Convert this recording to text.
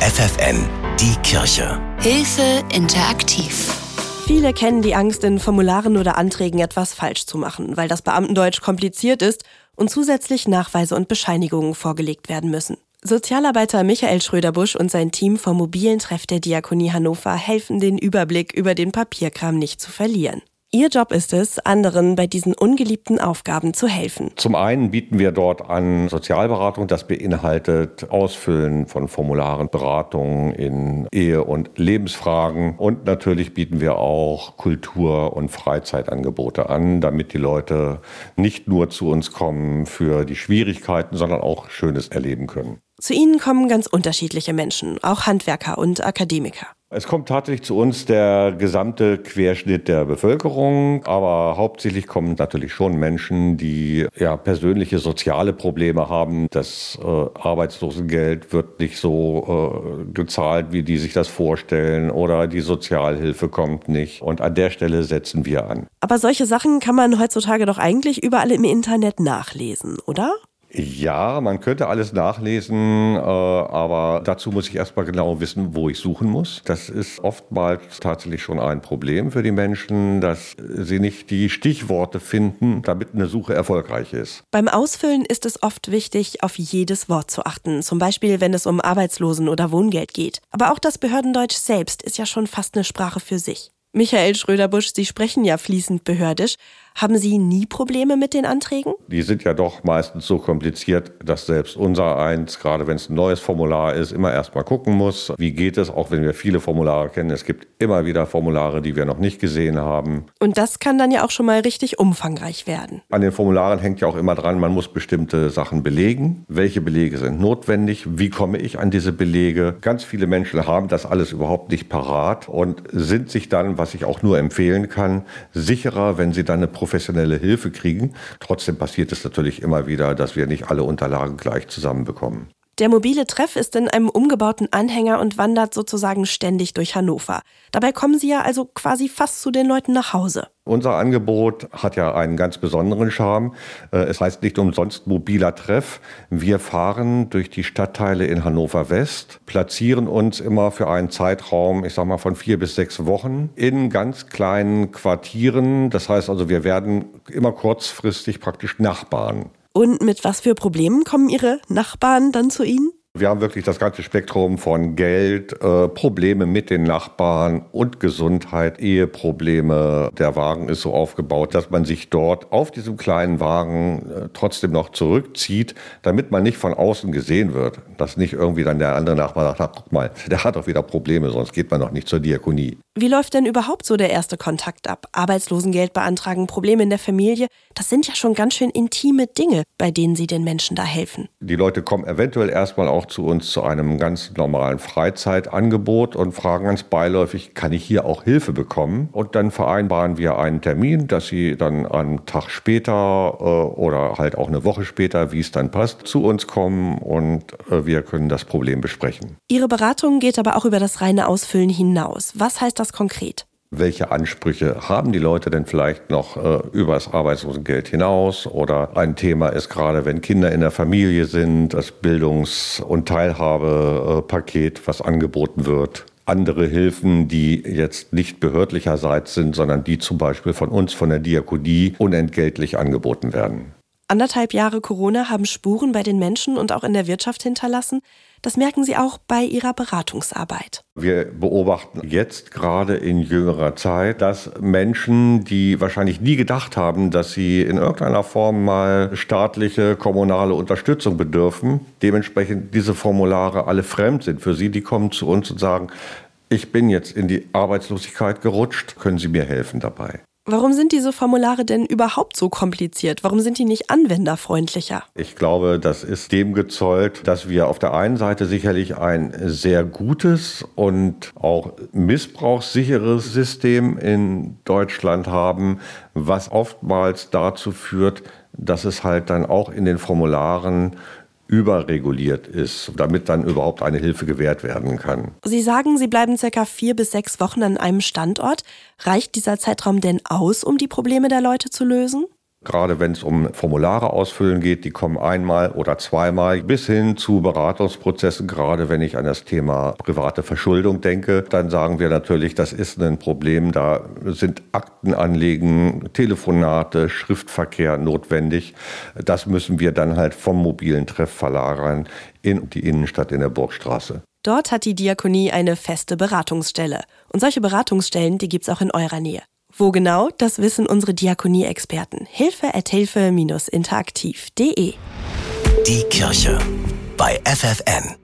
FFN, die Kirche. Hilfe interaktiv. Viele kennen die Angst, in Formularen oder Anträgen etwas falsch zu machen, weil das Beamtendeutsch kompliziert ist und zusätzlich Nachweise und Bescheinigungen vorgelegt werden müssen. Sozialarbeiter Michael Schröderbusch und sein Team vom mobilen Treff der Diakonie Hannover helfen, den Überblick über den Papierkram nicht zu verlieren. Ihr Job ist es, anderen bei diesen ungeliebten Aufgaben zu helfen. Zum einen bieten wir dort an Sozialberatung, das beinhaltet Ausfüllen von Formularen, Beratungen in Ehe- und Lebensfragen und natürlich bieten wir auch Kultur- und Freizeitangebote an, damit die Leute nicht nur zu uns kommen für die Schwierigkeiten, sondern auch Schönes erleben können. Zu ihnen kommen ganz unterschiedliche Menschen, auch Handwerker und Akademiker. Es kommt tatsächlich zu uns der gesamte Querschnitt der Bevölkerung, aber hauptsächlich kommen natürlich schon Menschen, die ja persönliche soziale Probleme haben. Das äh, Arbeitslosengeld wird nicht so äh, gezahlt, wie die sich das vorstellen, oder die Sozialhilfe kommt nicht. Und an der Stelle setzen wir an. Aber solche Sachen kann man heutzutage doch eigentlich überall im Internet nachlesen, oder? Ja, man könnte alles nachlesen, äh, aber dazu muss ich erstmal genau wissen, wo ich suchen muss. Das ist oftmals tatsächlich schon ein Problem für die Menschen, dass sie nicht die Stichworte finden, damit eine Suche erfolgreich ist. Beim Ausfüllen ist es oft wichtig, auf jedes Wort zu achten, zum Beispiel wenn es um Arbeitslosen- oder Wohngeld geht. Aber auch das Behördendeutsch selbst ist ja schon fast eine Sprache für sich. Michael Schröderbusch, Sie sprechen ja fließend behördisch. Haben Sie nie Probleme mit den Anträgen? Die sind ja doch meistens so kompliziert, dass selbst unser eins, gerade wenn es ein neues Formular ist, immer erstmal gucken muss, wie geht es, auch wenn wir viele Formulare kennen. Es gibt immer wieder Formulare, die wir noch nicht gesehen haben. Und das kann dann ja auch schon mal richtig umfangreich werden. An den Formularen hängt ja auch immer dran, man muss bestimmte Sachen belegen. Welche Belege sind notwendig? Wie komme ich an diese Belege? Ganz viele Menschen haben das alles überhaupt nicht parat und sind sich dann, was ich auch nur empfehlen kann, sicherer, wenn sie dann eine professionelle Hilfe kriegen. Trotzdem passiert es natürlich immer wieder, dass wir nicht alle Unterlagen gleich zusammenbekommen. Der mobile Treff ist in einem umgebauten Anhänger und wandert sozusagen ständig durch Hannover. Dabei kommen Sie ja also quasi fast zu den Leuten nach Hause. Unser Angebot hat ja einen ganz besonderen Charme. Äh, es heißt nicht umsonst mobiler Treff. Wir fahren durch die Stadtteile in Hannover West, platzieren uns immer für einen Zeitraum, ich sag mal von vier bis sechs Wochen in ganz kleinen Quartieren. Das heißt also, wir werden immer kurzfristig praktisch Nachbarn. Und mit was für Problemen kommen Ihre Nachbarn dann zu Ihnen? Wir haben wirklich das ganze Spektrum von Geld, äh, Probleme mit den Nachbarn und Gesundheit, Eheprobleme. Der Wagen ist so aufgebaut, dass man sich dort auf diesem kleinen Wagen äh, trotzdem noch zurückzieht, damit man nicht von außen gesehen wird. Dass nicht irgendwie dann der andere Nachbar sagt, guck mal, der hat doch wieder Probleme, sonst geht man noch nicht zur Diakonie. Wie läuft denn überhaupt so der erste Kontakt ab? Arbeitslosengeld beantragen, Probleme in der Familie, das sind ja schon ganz schön intime Dinge, bei denen Sie den Menschen da helfen. Die Leute kommen eventuell erstmal auch zu uns zu einem ganz normalen Freizeitangebot und fragen ganz beiläufig, kann ich hier auch Hilfe bekommen? Und dann vereinbaren wir einen Termin, dass sie dann einen Tag später äh, oder halt auch eine Woche später, wie es dann passt, zu uns kommen und äh, wir können das Problem besprechen. Ihre Beratung geht aber auch über das reine Ausfüllen hinaus. Was heißt das konkret? welche Ansprüche haben die Leute denn vielleicht noch äh, über das Arbeitslosengeld hinaus? Oder ein Thema ist gerade, wenn Kinder in der Familie sind, das Bildungs- und Teilhabepaket, was angeboten wird. Andere Hilfen, die jetzt nicht behördlicherseits sind, sondern die zum Beispiel von uns, von der Diakonie, unentgeltlich angeboten werden. Anderthalb Jahre Corona haben Spuren bei den Menschen und auch in der Wirtschaft hinterlassen. Das merken Sie auch bei Ihrer Beratungsarbeit. Wir beobachten jetzt gerade in jüngerer Zeit, dass Menschen, die wahrscheinlich nie gedacht haben, dass sie in irgendeiner Form mal staatliche, kommunale Unterstützung bedürfen, dementsprechend diese Formulare alle fremd sind für sie. Die kommen zu uns und sagen, ich bin jetzt in die Arbeitslosigkeit gerutscht, können Sie mir helfen dabei? Warum sind diese Formulare denn überhaupt so kompliziert? Warum sind die nicht anwenderfreundlicher? Ich glaube, das ist dem gezollt, dass wir auf der einen Seite sicherlich ein sehr gutes und auch missbrauchssicheres System in Deutschland haben, was oftmals dazu führt, dass es halt dann auch in den Formularen überreguliert ist, damit dann überhaupt eine Hilfe gewährt werden kann. Sie sagen, Sie bleiben circa vier bis sechs Wochen an einem Standort. Reicht dieser Zeitraum denn aus, um die Probleme der Leute zu lösen? Gerade wenn es um Formulare ausfüllen geht, die kommen einmal oder zweimal bis hin zu Beratungsprozessen. Gerade wenn ich an das Thema private Verschuldung denke, dann sagen wir natürlich, das ist ein Problem. Da sind Aktenanlegen, Telefonate, Schriftverkehr notwendig. Das müssen wir dann halt vom mobilen Treff verlagern in die Innenstadt in der Burgstraße. Dort hat die Diakonie eine feste Beratungsstelle. Und solche Beratungsstellen, die gibt's auch in eurer Nähe. Wo genau, das wissen unsere Diakonie-Experten. Hilfe at hilfe-interaktiv.de Die Kirche bei FFN.